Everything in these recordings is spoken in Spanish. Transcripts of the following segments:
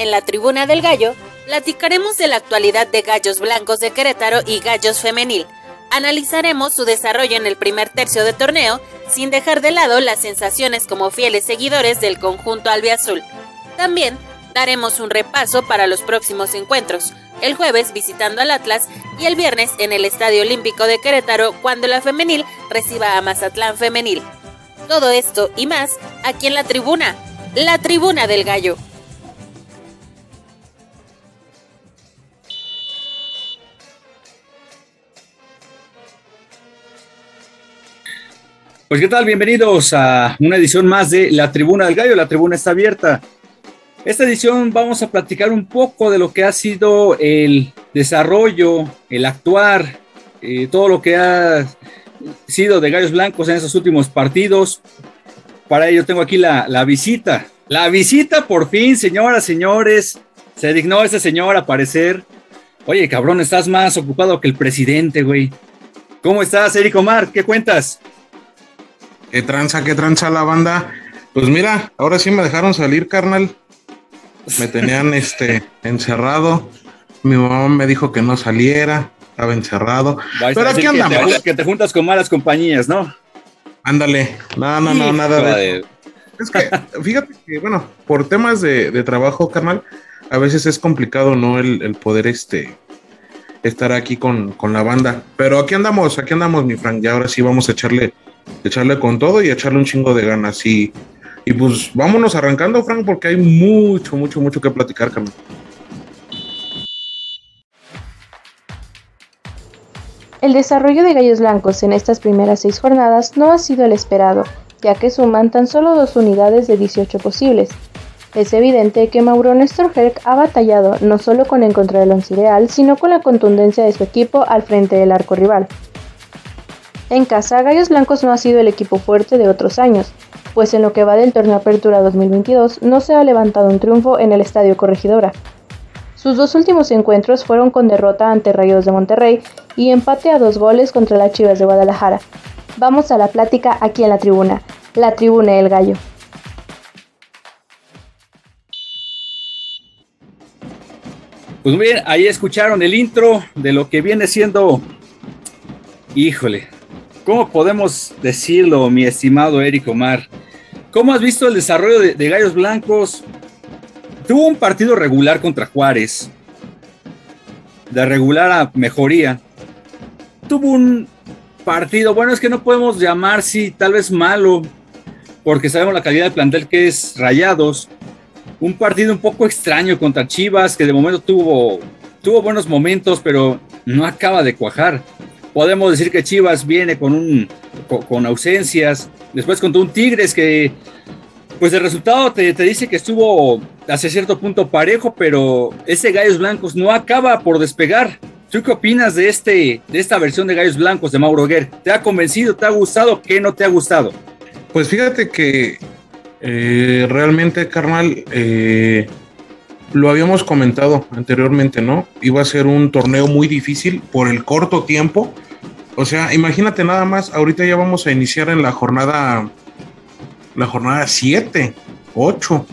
En la Tribuna del Gallo, platicaremos de la actualidad de Gallos Blancos de Querétaro y Gallos Femenil. Analizaremos su desarrollo en el primer tercio de torneo, sin dejar de lado las sensaciones como fieles seguidores del conjunto albiazul. También daremos un repaso para los próximos encuentros, el jueves visitando al Atlas y el viernes en el Estadio Olímpico de Querétaro cuando la femenil reciba a Mazatlán Femenil. Todo esto y más aquí en la tribuna, la tribuna del gallo. Pues qué tal, bienvenidos a una edición más de La Tribuna del Gallo, la tribuna está abierta. Esta edición vamos a platicar un poco de lo que ha sido el desarrollo, el actuar, eh, todo lo que ha sido de Gallos Blancos en esos últimos partidos. Para ello tengo aquí la, visita. La visita por fin, señoras, señores. Se dignó ese señor aparecer. Oye, cabrón, estás más ocupado que el presidente, güey. ¿Cómo estás, Eric Omar? ¿Qué cuentas? ¿Qué tranza, qué tranza la banda? Pues mira, ahora sí me dejaron salir, carnal. Me tenían este encerrado. Mi mamá me dijo que no saliera, estaba encerrado. Vais Pero aquí andamos. Que te, que te, juntas con malas compañías, ¿no? Ándale, no, no, no, nada de eso. Es que, fíjate que, bueno, por temas de, de, trabajo, carnal, a veces es complicado, ¿no? El, el poder este estar aquí con, con, la banda. Pero aquí andamos, aquí andamos, mi Frank. Y ahora sí vamos a echarle echarle con todo y echarle un chingo de ganas. Y, y pues vámonos arrancando, Frank, porque hay mucho, mucho, mucho que platicar, Carmen. El desarrollo de Gallos Blancos en estas primeras seis jornadas no ha sido el esperado, ya que suman tan solo dos unidades de 18 posibles. Es evidente que Mauro Néstor Herc ha batallado no solo con encontrar el once ideal, sino con la contundencia de su equipo al frente del arco rival. En casa, Gallos Blancos no ha sido el equipo fuerte de otros años, pues en lo que va del torneo Apertura 2022 no se ha levantado un triunfo en el Estadio Corregidora. Sus dos últimos encuentros fueron con derrota ante Rayos de Monterrey y empate a dos goles contra las Chivas de Guadalajara. Vamos a la plática aquí en la tribuna, la tribuna del gallo. Pues bien, ahí escucharon el intro de lo que viene siendo, híjole, ¿Cómo podemos decirlo, mi estimado Eric Omar? ¿Cómo has visto el desarrollo de, Gallos Blancos? Tuvo un partido regular contra Juárez, de regular a mejoría. Tuvo un partido, bueno, es que no podemos llamar, sí, tal vez malo, porque sabemos la calidad del plantel que es Rayados. Un partido un poco extraño contra Chivas, que de momento tuvo, tuvo buenos momentos, pero no acaba de cuajar podemos decir que Chivas viene con, un, con, ausencias, después contra un Tigres que, pues el resultado te, te, dice que estuvo hace cierto punto parejo, pero ese Gallos Blancos no acaba por despegar. ¿Tú qué opinas de, este, de esta versión de Gallos Blancos de Mauro Guer? ¿Te ha convencido? ¿Te ha gustado? ¿Qué no te ha gustado? Pues fíjate que eh, realmente, carnal, eh, lo habíamos comentado anteriormente, ¿no? Iba a ser un torneo muy difícil por el corto tiempo. O sea, imagínate nada más, ahorita ya vamos a iniciar en la jornada, la jornada 7, 8.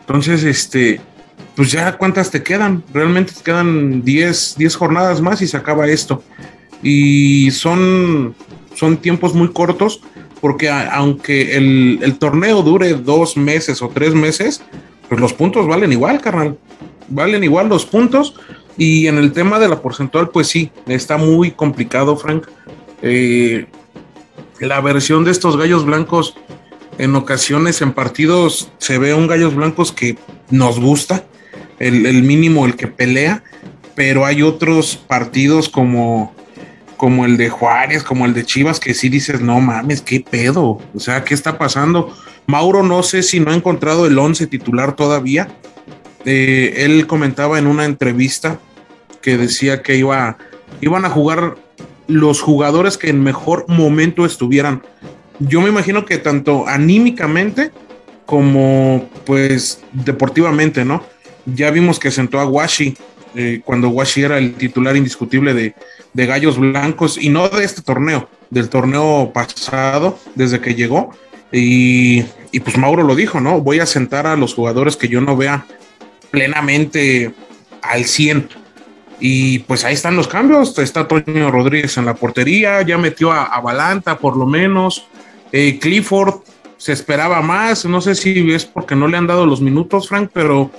Entonces, este, pues ya cuántas te quedan? Realmente te quedan 10, 10 jornadas más y se acaba esto. Y son, son tiempos muy cortos porque aunque el, el torneo dure dos meses o tres meses, pues los puntos valen igual, carnal. Valen igual los puntos. Y en el tema de la porcentual, pues sí, está muy complicado, Frank. Eh, la versión de estos gallos blancos, en ocasiones en partidos se ve un gallos blancos que nos gusta, el, el mínimo, el que pelea, pero hay otros partidos como, como el de Juárez, como el de Chivas, que sí dices, no mames, qué pedo, o sea, ¿qué está pasando? Mauro no sé si no ha encontrado el 11 titular todavía. Eh, él comentaba en una entrevista que decía que iba, iban a jugar los jugadores que en mejor momento estuvieran. Yo me imagino que tanto anímicamente como pues deportivamente, ¿no? Ya vimos que sentó a Washi eh, cuando Washi era el titular indiscutible de, de, Gallos Blancos y no de este torneo, del torneo pasado, desde que llegó. Y, y, pues Mauro lo dijo, ¿no? Voy a sentar a los jugadores que yo no vea plenamente al 100. Y pues ahí están los cambios. Está Toño Rodríguez en la portería, ya metió a, a Balanta por lo menos. Eh, Clifford se esperaba más. No sé si es porque no le han dado los minutos, Frank, pero,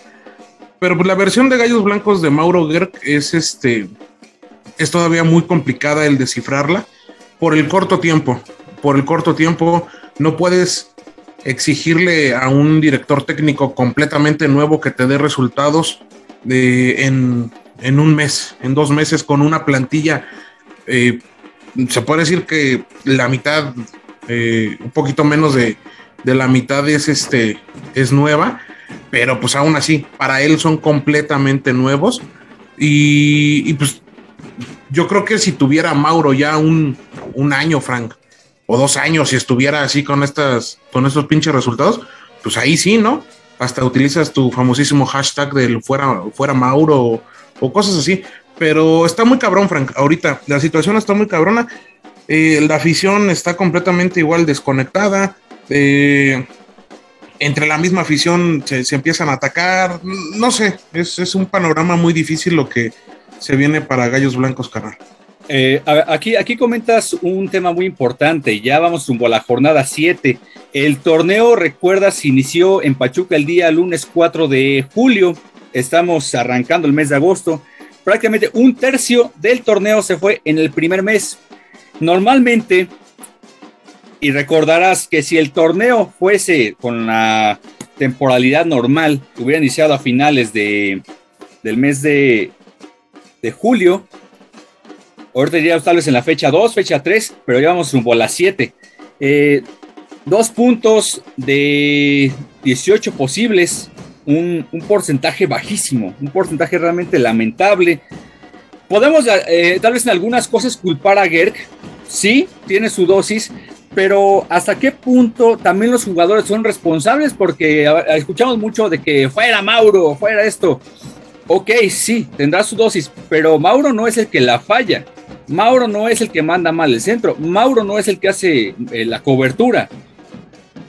pero pues la versión de Gallos Blancos de Mauro Gerg es este. Es todavía muy complicada el descifrarla por el corto tiempo. Por el corto tiempo, no puedes exigirle a un director técnico completamente nuevo que te dé resultados de, en, en, un mes, en dos meses, con una plantilla. Eh, se puede decir que la mitad, eh, un poquito menos de, de, la mitad es, este, es nueva, pero pues aún así, para él son completamente nuevos. Y, y pues yo creo que si tuviera Mauro ya un, un año, Frank, dos años si estuviera así con estas, con estos pinches resultados, pues ahí sí, ¿no? Hasta utilizas tu famosísimo hashtag del fuera, fuera Mauro o, cosas así. Pero está muy cabrón, Frank. Ahorita la situación está muy cabrona. Eh, la afición está completamente igual desconectada. Eh, entre la misma afición se, se, empiezan a atacar. No sé, es, es, un panorama muy difícil lo que se viene para Gallos Blancos, carnal. Eh, aquí, aquí comentas un tema muy importante, ya vamos a la jornada 7. El torneo, recuerdas, inició en Pachuca el día lunes 4 de julio, estamos arrancando el mes de agosto, prácticamente un tercio del torneo se fue en el primer mes. Normalmente, y recordarás que si el torneo fuese con la temporalidad normal, hubiera iniciado a finales de, del mes de, de julio, Ahorita diríamos tal vez en la fecha 2, fecha 3, pero ya vamos rumbo a las 7. Eh, dos puntos de 18 posibles, un, un, porcentaje bajísimo, un porcentaje realmente lamentable. Podemos eh, tal vez en algunas cosas culpar a Gerg, sí, tiene su dosis, pero hasta qué punto también los jugadores son responsables porque escuchamos mucho de que fuera Mauro, fuera esto. Ok, sí, tendrá su dosis, pero Mauro no es el que la falla. Mauro no es el que manda mal el centro, Mauro no es el que hace eh, la cobertura.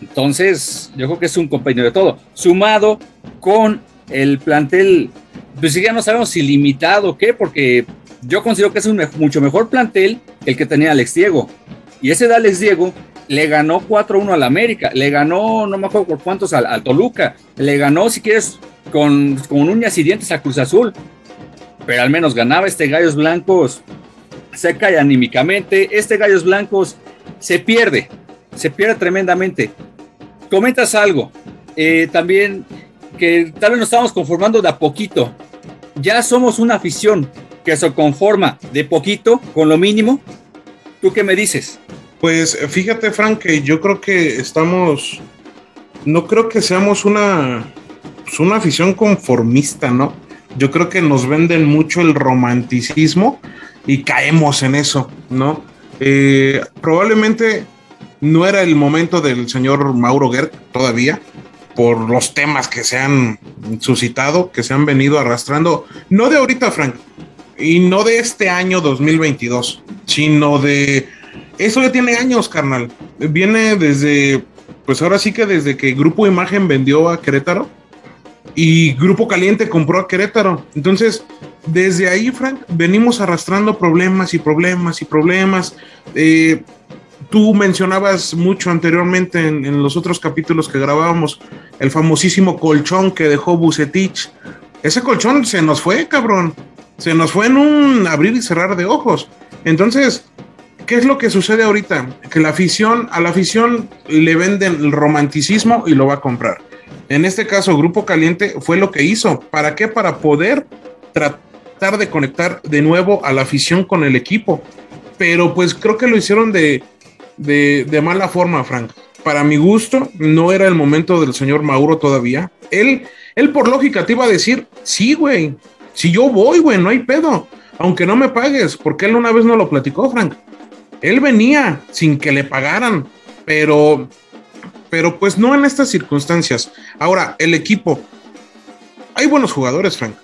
Entonces, yo creo que es un compañero de todo, sumado con el plantel, pues ya no sabemos si limitado o qué, porque yo considero que es un mucho mejor plantel el que tenía Alex Diego. Y ese de Alex Diego le ganó 4-1 al América, le ganó, no me acuerdo por cuántos, al, al Toluca, le ganó, si quieres, con, con uñas y dientes a Cruz Azul. Pero al menos ganaba este Gallos Blancos se cae anímicamente. Este Gallos Blancos se pierde, se pierde tremendamente. Comentas algo, eh, también que tal vez nos estamos conformando de a poquito. Ya somos una afición que se conforma de poquito, con lo mínimo. ¿Tú qué me dices? Pues fíjate, Frank, que yo creo que estamos, no creo que seamos una, pues una afición conformista, ¿no? Yo creo que nos venden mucho el romanticismo y caemos en eso, ¿no? Eh, probablemente no era el momento del señor Mauro Gerg todavía, por los temas que se han suscitado, que se han venido arrastrando, no de ahorita, Frank, y no de este año 2022, sino de... Eso ya tiene años, carnal. Viene desde, pues ahora sí que desde que Grupo Imagen vendió a Querétaro y Grupo Caliente compró a Querétaro. Entonces, desde ahí, Frank, venimos arrastrando problemas y problemas y problemas. Eh, tú mencionabas mucho anteriormente en, los otros capítulos que grabábamos el famosísimo colchón que dejó Bucetich. Ese colchón se nos fue, cabrón. Se nos fue en un abrir y cerrar de ojos. Entonces, ¿qué es lo que sucede ahorita? Que la afición, a la afición le venden el romanticismo y lo va a comprar. En este caso, Grupo Caliente fue lo que hizo. ¿Para qué? Para poder tratar de conectar de nuevo a la afición con el equipo. pero pues creo que lo hicieron de, de, mala forma, Frank. Para mi gusto, no era el momento del señor Mauro todavía. Él, él por lógica te iba a decir, sí, güey, si yo voy, güey, no hay pedo, aunque no me pagues, porque él una vez no lo platicó, Frank. Él venía sin que le pagaran, pero, pero pues no en estas circunstancias. Ahora, el equipo, hay buenos jugadores, Frank.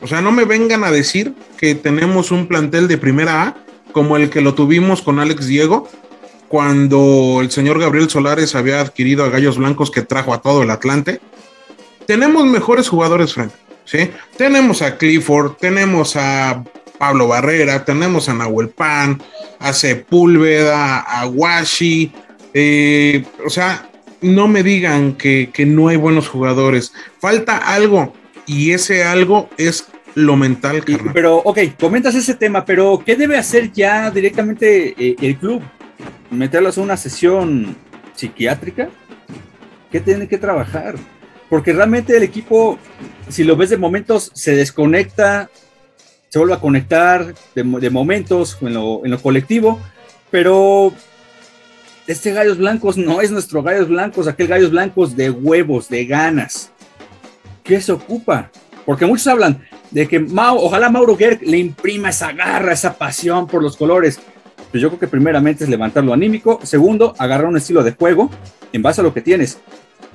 O sea, no me vengan a decir que tenemos un plantel de primera A como el que lo tuvimos con Alex Diego cuando el señor Gabriel Solares había adquirido a Gallos Blancos que trajo a todo el Atlante. Tenemos mejores jugadores, Frank. ¿sí? Tenemos a Clifford, tenemos a Pablo Barrera, tenemos a Nahuel Pan, a Sepúlveda, a Washi. Eh, o sea, no me digan que, que no hay buenos jugadores. Falta algo y ese algo es lo mental, carnal. pero, ok, comentas ese tema, pero ¿qué debe hacer ya directamente eh, el club? ¿Meterlos a una sesión psiquiátrica? ¿Qué tienen que trabajar? Porque realmente el equipo, si lo ves de momentos, se desconecta, se vuelve a conectar de, de momentos en lo, en lo colectivo, pero este Gallos Blancos no es nuestro Gallos Blancos, aquel Gallos Blancos de huevos, de ganas. ¿Qué se ocupa? Porque muchos hablan de que Mau, ojalá Mauro Gerg le imprima esa garra, esa pasión por los colores. Pues yo creo que primeramente es levantar lo anímico. Segundo, agarrar un estilo de juego en base a lo que tienes.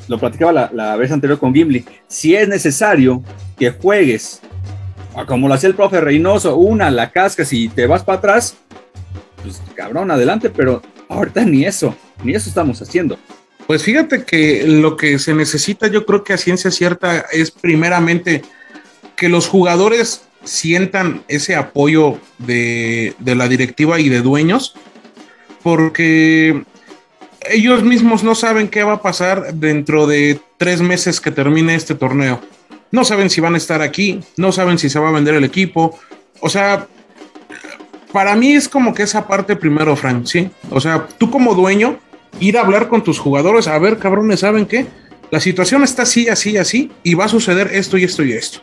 Lo platicaba la, la vez anterior con Gimli. Si es necesario que juegues, o como lo hacía el profe Reynoso, una, la cascas y te vas para atrás, pues cabrón, adelante, pero ahorita ni eso, ni eso estamos haciendo. Pues fíjate que lo que se necesita, yo creo que a ciencia cierta, es primeramente que los jugadores sientan ese apoyo de, de la directiva y de dueños, porque ellos mismos no saben qué va a pasar dentro de tres meses que termine este torneo. No saben si van a estar aquí, no saben si se va a vender el equipo. O sea, para mí es como que esa parte primero, Frank, ¿sí? O sea, tú como dueño, ir a hablar con tus jugadores, a ver, cabrones, ¿saben qué? La situación está así, así, así, y va a suceder esto y esto y esto.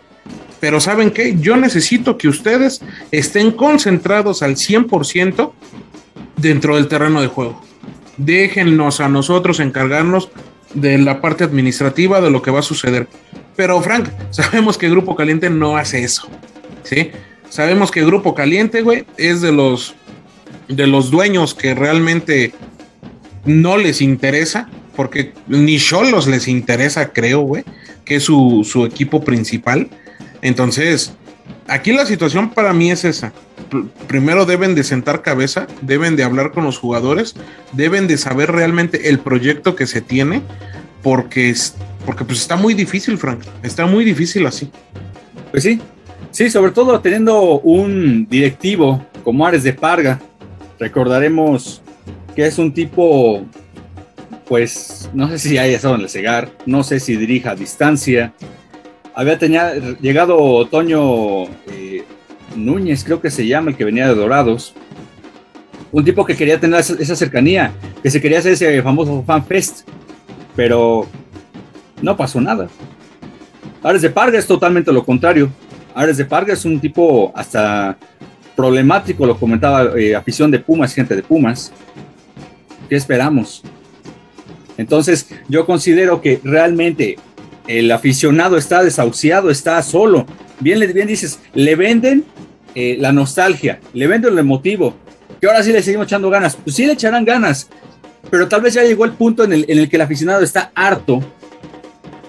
Pero ¿saben qué? Yo necesito que ustedes estén concentrados al 100% dentro del terreno de juego. Déjennos a nosotros encargarnos de la parte administrativa de lo que va a suceder. Pero Frank, sabemos que Grupo Caliente no hace eso. ¿Sí? Sabemos que Grupo Caliente, güey, es de los de los dueños que realmente no les interesa, porque ni Cholos les interesa, creo, güey, que es su, su equipo principal. Entonces, aquí la situación para mí es esa. Pr- Primero deben de sentar cabeza, deben de hablar con los jugadores, deben de saber realmente el proyecto que se tiene, porque, es, porque pues está muy difícil, Frank. Está muy difícil así. Pues sí, sí, sobre todo teniendo un directivo como Ares de Parga, recordaremos que es un tipo, pues, no sé si haya estado en el Segar, no sé si dirija a distancia. Había llegado Toño eh, Núñez, creo que se llama, el que venía de Dorados. Un tipo que quería tener esa, cercanía, que se quería hacer ese famoso fan fest, pero no pasó nada. Ares de Parga es totalmente lo contrario. Ares de Parga es un tipo hasta problemático, lo comentaba eh, afición de Pumas, gente de Pumas. ¿Qué esperamos? Entonces, yo considero que realmente el aficionado está desahuciado, está solo. Bien, bien dices, le venden eh, la nostalgia, le venden lo emotivo. Que ahora sí le seguimos echando ganas. Pues sí le echarán ganas, pero tal vez ya llegó el punto en el, en el que el aficionado está harto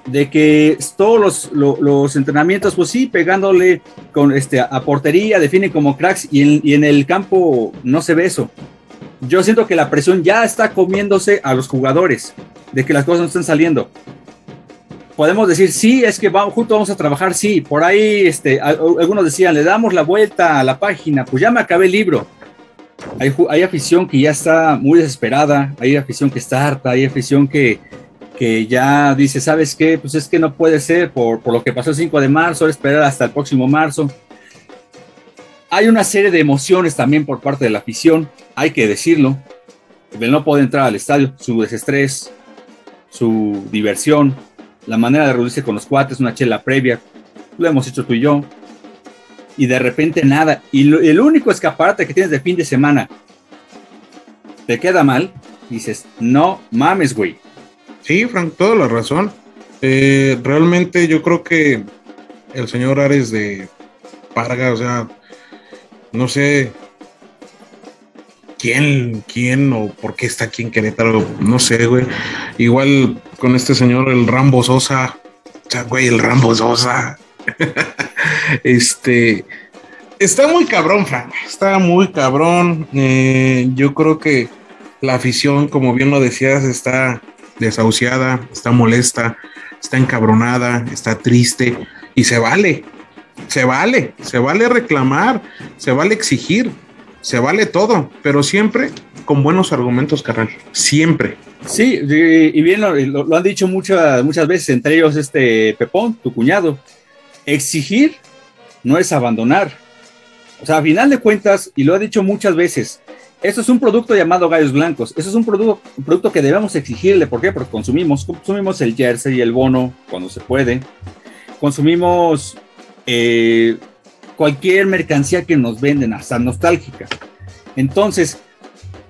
de que todos los, lo- los entrenamientos, pues sí, pegándole con este, a portería, definen como cracks y en, el campo no se ve eso. Yo siento que la presión ya está comiéndose a los jugadores, de que las cosas no están saliendo. Podemos decir, sí, es que vamos, juntos vamos a trabajar, sí. Por ahí, este, algunos decían, le damos la vuelta a la página, pues ya me acabé el libro. Hay, hay afición que ya está muy desesperada, hay afición que está harta, hay afición que, que ya dice, ¿sabes qué? Pues es que no puede ser por, por lo que pasó el 5 de marzo, esperar hasta el próximo marzo. Hay una serie de emociones también por parte de la afición, hay que decirlo. El no poder entrar al estadio, su desestrés, su diversión, la manera de reunirse con los cuates, una chela previa, lo hemos hecho tú y yo. Y de repente nada. Y el único escaparate que tienes de fin de semana te queda mal, dices, no mames, güey. Sí, Frank, toda la razón. Eh, realmente yo creo que el señor Ares de Parga, o sea, no sé quién, quién o por qué está aquí en Querétaro, no sé, güey. Igual con este señor, el Rambo Sosa, o sea, güey, el Rambo Sosa. este, está muy cabrón, Frank, está muy cabrón. Eh, yo creo que la afición, como bien lo decías, está desahuciada, está molesta, está encabronada, está triste y se vale, se vale, se vale reclamar, se vale exigir, se vale todo, pero siempre con buenos argumentos, carnal, siempre. Sí, y bien lo, han dicho muchas, muchas veces, entre ellos este Pepón, tu cuñado, exigir no es abandonar. O sea, a final de cuentas, y lo ha dicho muchas veces, esto es un producto llamado gallos blancos. Eso es un producto, producto que debemos exigirle. ¿Por qué? Porque consumimos, consumimos el jersey y el bono cuando se puede. Consumimos eh, cualquier mercancía que nos venden, hasta nostálgica. Entonces,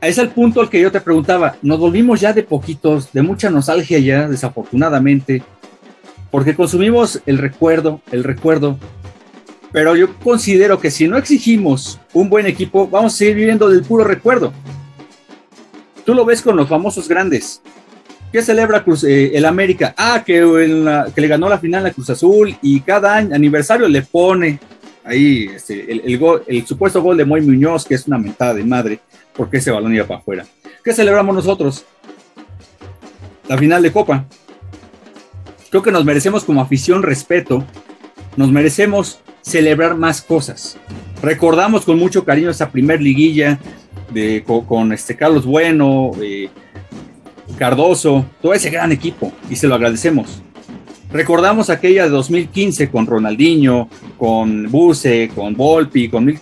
es el punto al que yo te preguntaba. Nos volvimos ya de poquitos, de mucha nostalgia ya, desafortunadamente, porque consumimos el recuerdo, el recuerdo, pero yo considero que si no exigimos un buen equipo, vamos a seguir viviendo del puro recuerdo. Tú lo ves con los famosos grandes. ¿Qué celebra eh, el América? Ah, que, que, le ganó la final a Cruz Azul y cada año, aniversario le pone ahí este, el, el, supuesto gol de Moy Muñoz, que es una mentada de madre, porque ese balón iba para afuera. ¿Qué celebramos nosotros? La final de Copa. Creo que nos merecemos como afición respeto, nos merecemos celebrar más cosas. Recordamos con mucho cariño esa primer liguilla de, con, este Carlos Bueno, eh, Cardoso, todo ese gran equipo y se lo agradecemos. Recordamos aquella de 2015 con Ronaldinho, con Buse, con Volpi, con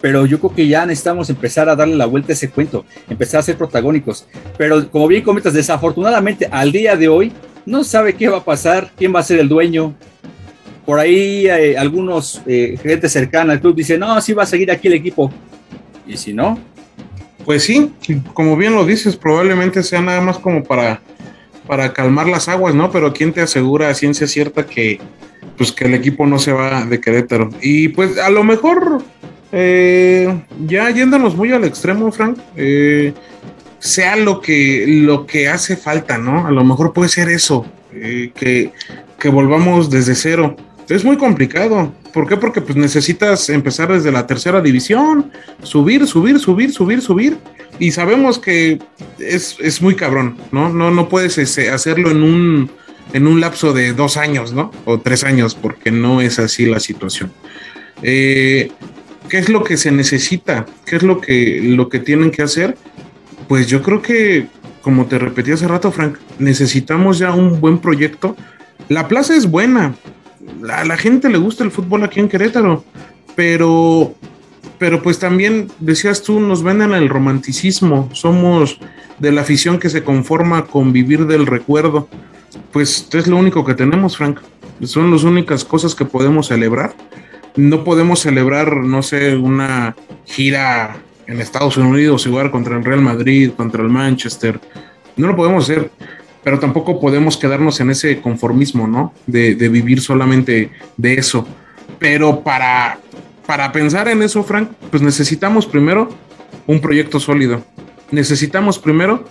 pero yo creo que ya necesitamos empezar a darle la vuelta a ese cuento, empezar a ser protagónicos. Pero como bien comentas, desafortunadamente al día de hoy no sabe qué va a pasar, quién va a ser el dueño, por ahí eh, algunos eh, gente cercana al club dicen, no, sí va a seguir aquí el equipo. Y si no. Pues sí, como bien lo dices, probablemente sea nada más como para, para calmar las aguas, ¿no? Pero ¿quién te asegura a ciencia cierta que, pues, que el equipo no se va de Querétaro? Y pues a lo mejor, eh, ya yéndonos muy al extremo, Frank, sea lo que, lo que hace falta, ¿no? A lo mejor puede ser eso, que, que volvamos desde cero es muy complicado. ¿Por qué? Porque pues necesitas empezar desde la tercera división, subir, subir, subir, subir, subir. Y sabemos que es, muy cabrón, ¿no? No, no puedes este, hacerlo en un, en un lapso de dos años, ¿no? O tres años, porque no es así la situación. Eh, ¿Qué es lo que se necesita? ¿Qué es lo que, lo que tienen que hacer? Pues yo creo que, como te repetí hace rato, Frank, necesitamos ya un buen proyecto. La plaza es buena, a la gente le gusta el fútbol aquí en Querétaro, pero, pero pues también decías tú, nos venden el romanticismo, somos de la afición que se conforma con vivir del recuerdo. Pues es lo único que tenemos, Frank. Son las únicas cosas que podemos celebrar. No podemos celebrar, no sé, una gira en Estados Unidos, igual contra el Real Madrid, contra el Manchester. No lo podemos hacer pero tampoco podemos quedarnos en ese conformismo, ¿no? De, vivir solamente de eso. Pero para, para pensar en eso, Frank, pues necesitamos primero un proyecto sólido. Necesitamos primero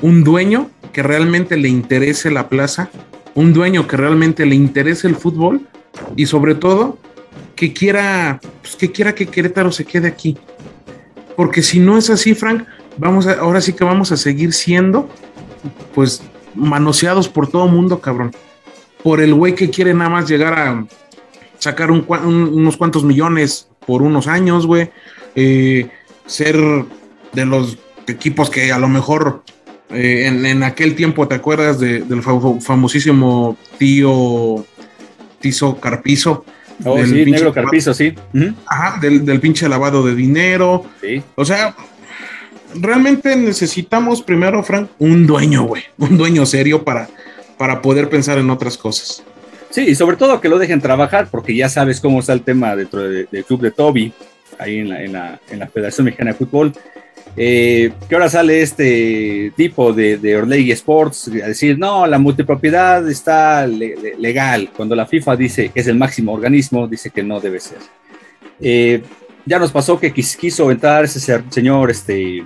un dueño que realmente le interese la plaza, un dueño que realmente le interese el fútbol y sobre todo que quiera, pues que quiera que Querétaro se quede aquí. Porque si no es así, Frank, vamos a, ahora sí que vamos a seguir siendo, pues manoseados por todo mundo, cabrón. Por el güey que quiere nada más llegar a sacar unos cuantos millones por unos años, güey. Eh, ser de los equipos que a lo mejor eh, en, aquel tiempo, ¿te acuerdas del famosísimo tío Tizo Carpizo? Oh, sí, negro Carpizo, sí. Ajá, del, del, pinche lavado de dinero. Sí. O sea, realmente necesitamos primero, Frank, un dueño, güey, un dueño serio para, para poder pensar en otras cosas. Sí, y sobre todo que lo dejen trabajar, porque ya sabes cómo está el tema dentro del club de Toby, ahí en la, en, la, en la Federación Mexicana de Fútbol. eh, que ahora sale este tipo de, de Orlegui Sports a decir, no, la multipropiedad está legal, cuando la FIFA dice que es el máximo organismo, dice que no debe ser. Eh, ya nos pasó que quiso entrar ese señor este,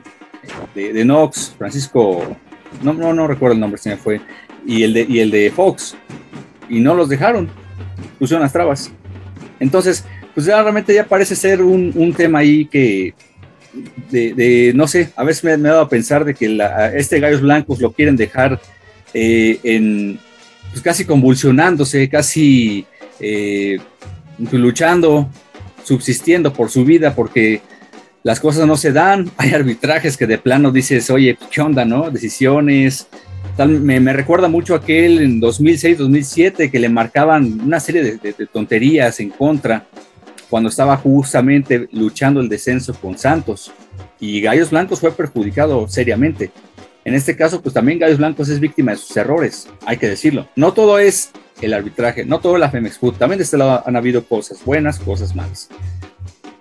de, Knox, Francisco, no, no, no recuerdo el nombre, se me fue, y el de, y el de Fox, y no los dejaron, pusieron las trabas. Entonces, pues ya realmente ya parece ser un, un tema ahí que, de, no sé, a veces me, me, he dado a pensar de que este Gallos Blancos lo quieren dejar eh, en, pues casi convulsionándose, casi eh, luchando, subsistiendo por su vida, porque las cosas no se dan, hay arbitrajes que de plano dices, oye, ¿qué onda, no? Decisiones, tal, me, recuerda mucho aquel en 2006, 2007, que le marcaban una serie de, de, tonterías en contra cuando estaba justamente luchando el descenso con Santos. Y Gallos Blancos fue perjudicado seriamente. En este caso, pues también Gallos Blancos es víctima de sus errores, hay que decirlo. No todo es el arbitraje, no todo la Femex Food. También de este lado han habido cosas buenas, cosas malas.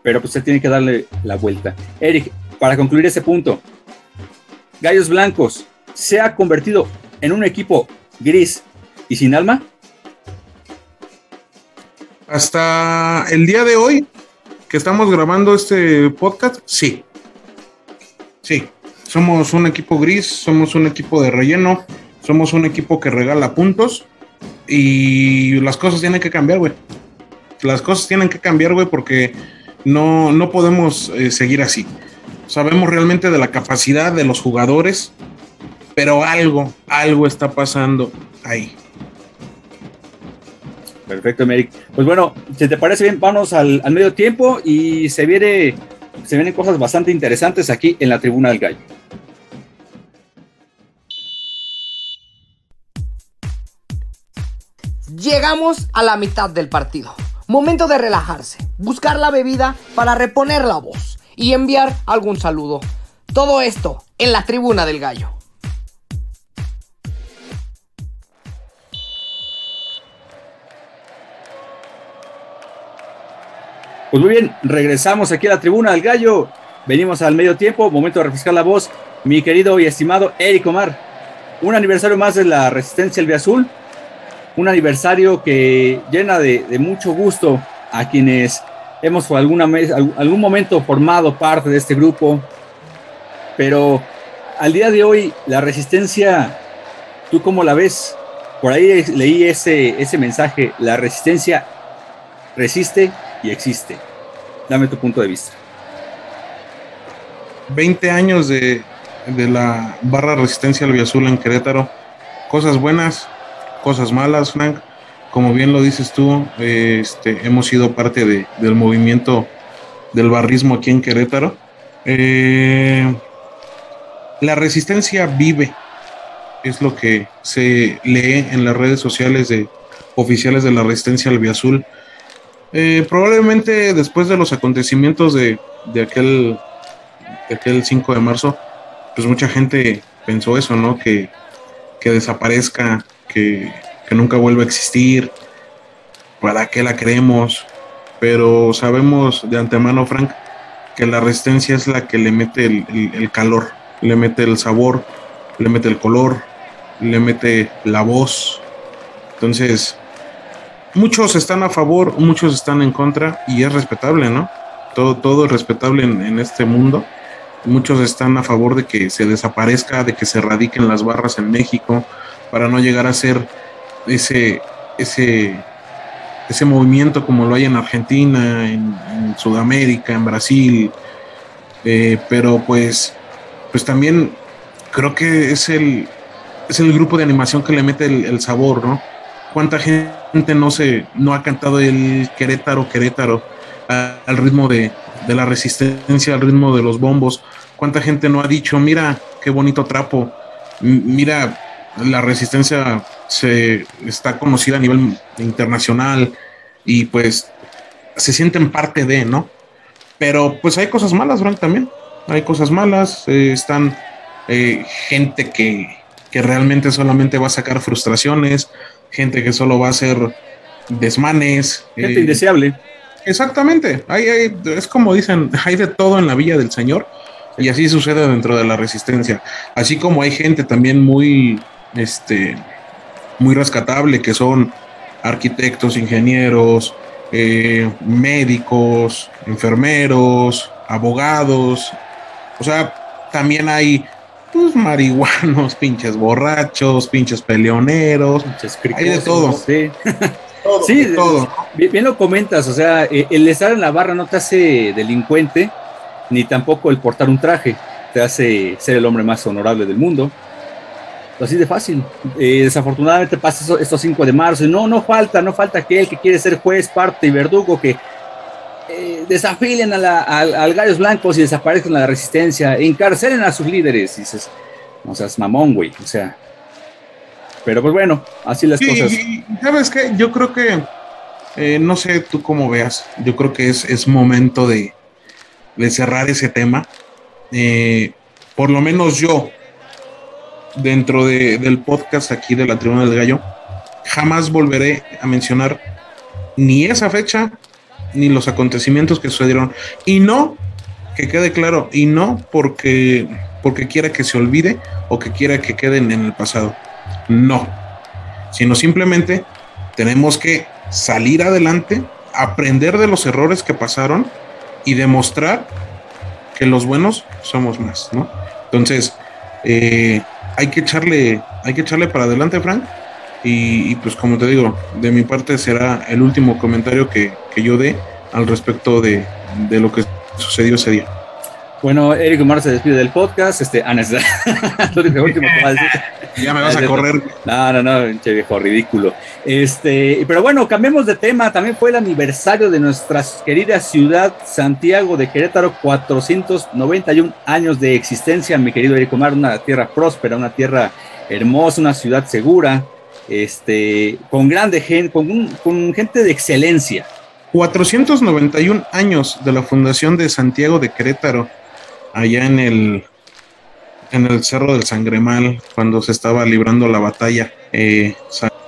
Pero pues se tiene que darle la vuelta. Eric, para concluir ese punto, Gallos Blancos se ha convertido en un equipo gris y sin alma. Hasta el día de hoy, que estamos grabando este podcast, sí. Sí, somos un equipo gris, somos un equipo de relleno, somos un equipo que regala puntos y las cosas tienen que cambiar, güey. Las cosas tienen que cambiar, güey, porque no, no podemos eh, seguir así. Sabemos realmente de la capacidad de los jugadores, pero algo, algo está pasando ahí. Perfecto, Merrick. Pues bueno, si te parece bien, vamos al, al, medio tiempo y se viene, se vienen cosas bastante interesantes aquí en la tribuna del gallo. Llegamos a la mitad del partido. Momento de relajarse, buscar la bebida para reponer la voz y enviar algún saludo. Todo esto en la tribuna del gallo. Pues muy bien, regresamos aquí a la tribuna del gallo. Venimos al medio tiempo, momento de refrescar la voz. Mi querido y estimado Eric Omar, un aniversario más de la Resistencia El Azul. Un aniversario que llena de, mucho gusto a quienes hemos por alguna algún momento formado parte de este grupo. Pero al día de hoy, la Resistencia, ¿tú cómo la ves? Por ahí leí ese, ese mensaje, la Resistencia resiste y existe. Dame tu punto de vista. 20 años de, la barra resistencia albiazul en Querétaro. Cosas buenas, cosas malas, Frank. Como bien lo dices tú, eh, este, hemos sido parte de, del movimiento del barrismo aquí en Querétaro. Eh, la resistencia vive, es lo que se lee en las redes sociales de oficiales de la resistencia albiazul. Eh, probablemente después de los acontecimientos de, de, aquel, de aquel 5 de marzo, pues mucha gente pensó eso, ¿no? Que, que desaparezca, que, nunca vuelva a existir, para qué la queremos, pero sabemos de antemano, Frank, que la resistencia es la que le mete el calor, le mete el sabor, le mete el color, le mete la voz. Entonces, muchos están a favor, muchos están en contra y es respetable, ¿no? Todo, todo es respetable en, en, este mundo. Muchos están a favor de que se desaparezca, de que se radiquen las barras en México para no llegar a ser ese, ese, ese movimiento como lo hay en Argentina, en, Sudamérica, en Brasil. Eh, pero pues, pues también creo que es el, es el grupo de animación que le mete el, sabor, ¿no? cuánta gente no se no ha cantado el Querétaro Querétaro al ritmo de, de, la resistencia al ritmo de los bombos cuánta gente no ha dicho mira qué bonito trapo mira la resistencia se está conocida a nivel internacional y pues se sienten parte de no pero pues hay cosas malas Frank también hay cosas malas eh, están eh, gente que que realmente solamente va a sacar frustraciones, gente que solo va a hacer desmanes. Gente eh, indeseable. Exactamente, hay, hay, es como dicen, hay de todo en la Villa del Señor Y así sucede dentro de la resistencia. Así como hay gente también muy, este, muy rescatable, que son arquitectos, ingenieros, eh, médicos, enfermeros, abogados. O sea, también hay pues, marihuanos, pinches borrachos, pinches peleoneros. hay de todo. Sí. sí, todo. Bien, lo comentas, o sea, eh, el estar en la barra no te hace delincuente, ni tampoco el portar un traje te hace ser el hombre más honorable del mundo. Así de fácil. Eh, desafortunadamente pasa estos 5 de marzo y no, no falta, no falta aquel que quiere ser juez, parte y verdugo que eh, desafílen a, la, al Gallos Blancos y desaparezcan a la resistencia, encarcelen a sus líderes. Y dices, no seas mamón, güey. O sea, pero pues bueno, así las cosas. ¿Sabes qué? Yo creo que, eh, no sé tú cómo veas, yo creo que es, es momento de, de cerrar ese tema. Eh, por lo menos yo, dentro de, del podcast aquí de la Tribuna del Gallo, jamás volveré a mencionar ni esa fecha ni los acontecimientos que sucedieron. Y no, que quede claro, y no porque, porque quiera que se olvide o que quiera que queden en el pasado. No, sino simplemente tenemos que salir adelante, aprender de los errores que pasaron y demostrar que los buenos somos más, ¿no? Entonces, eh, hay que echarle, hay que echarle para adelante, Frank. Y, pues como te digo, de mi parte será el último comentario que, yo dé al respecto de, de lo que sucedió ese día. Bueno, Eric Omar se despide del podcast. Este, ah, lo último que va a decir. Ya me vas a correr. No, no, no, che viejo, ridículo. Este, pero bueno, cambiemos de tema. También fue el aniversario de nuestra querida ciudad Santiago de Querétaro, 491 años de existencia, mi querido Eric Omar, una tierra próspera, una tierra hermosa, una ciudad segura, este, con grande gente, con, con gente de excelencia. 491 años de la fundación de Santiago de Querétaro allá en el, en el Cerro del Sangremal, cuando se estaba librando la batalla, eh,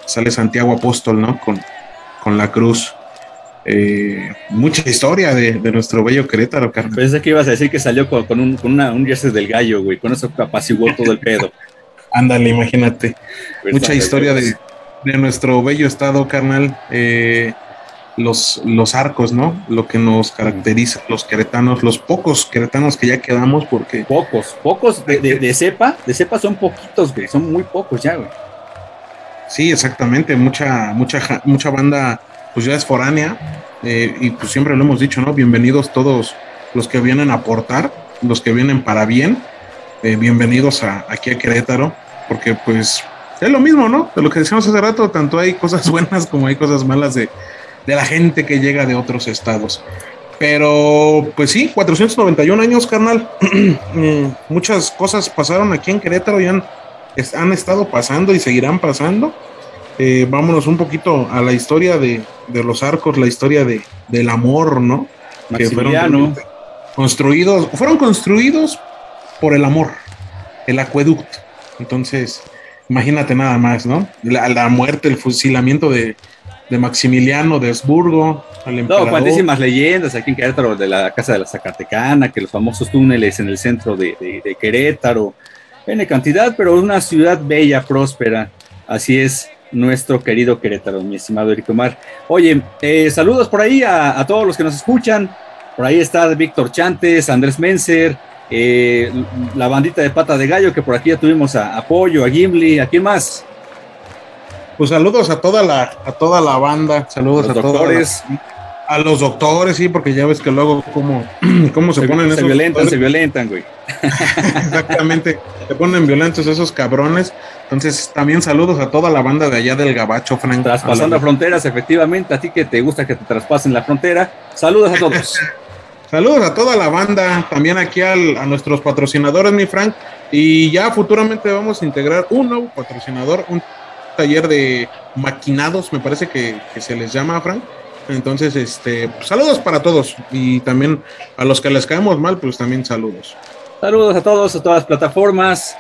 sale Santiago Apóstol, ¿no? Con, con la cruz. Eh, mucha historia de, nuestro bello Querétaro, carnal. Pensé que ibas a decir que salió con, un, con una, un jersey del gallo, güey, con eso apaciguó todo el pedo. Ándale, imagínate. Pues mucha historia de, de, nuestro bello estado, carnal. Eh, los, los arcos, ¿no? Lo que nos caracteriza, los queretanos, los pocos queretanos que ya quedamos, porque. Pocos, pocos de, de, cepa, de cepa son poquitos, güey, son muy pocos ya, güey. Sí, exactamente, mucha, mucha, mucha banda, pues ya es foránea, eh, y pues siempre lo hemos dicho, ¿no? Bienvenidos todos los que vienen a aportar, los que vienen para bien, eh, bienvenidos a, aquí a Querétaro, porque pues es lo mismo, ¿no? De lo que decíamos hace rato, tanto hay cosas buenas como hay cosas malas de, de la gente que llega de otros estados. Pero, pues sí, 491 años, carnal. Muchas cosas pasaron aquí en Querétaro y han, han estado pasando y seguirán pasando. Eh, vámonos un poquito a la historia de, los arcos, la historia de, del amor, ¿no? Que fueron construidos, fueron construidos por el amor, el acueducto. Entonces, imagínate nada más, ¿no? la muerte, el fusilamiento de, de Maximiliano de Habsburgo, al emperador. No, cuantísimas leyendas aquí en Querétaro, de la Casa de la Zacatecana, que los famosos túneles en el centro de, de, Querétaro, en cantidad, pero una ciudad bella, próspera. Así es nuestro querido Querétaro, mi estimado Eric Omar. Oye, eh, saludos por ahí a, todos los que nos escuchan. Por ahí está Víctor Chantes, Andrés Menser, eh, la bandita de pata de gallo, que por aquí ya tuvimos a Apoyo, a Gimli, ¿a quién más? Pues saludos a toda la, a toda la banda, saludos a, todos. A los doctores, sí, porque ya ves que luego cómo, cómo se, ponen se esos. violentan, se violentan, güey. Exactamente, se ponen violentos esos cabrones. Entonces, también saludos a toda la banda de allá del Gabacho, Frank. Traspasando fronteras, efectivamente, a ti que te gusta que te traspasen la frontera. Saludos a todos. saludos a toda la banda, también aquí al, a nuestros patrocinadores, mi Frank. Y ya futuramente vamos a integrar un nuevo patrocinador, un taller de maquinados, me parece que, se les llama, Frank. Entonces, este, saludos para todos y también a los que les caemos mal, pues también saludos. Saludos a todos, a todas las plataformas.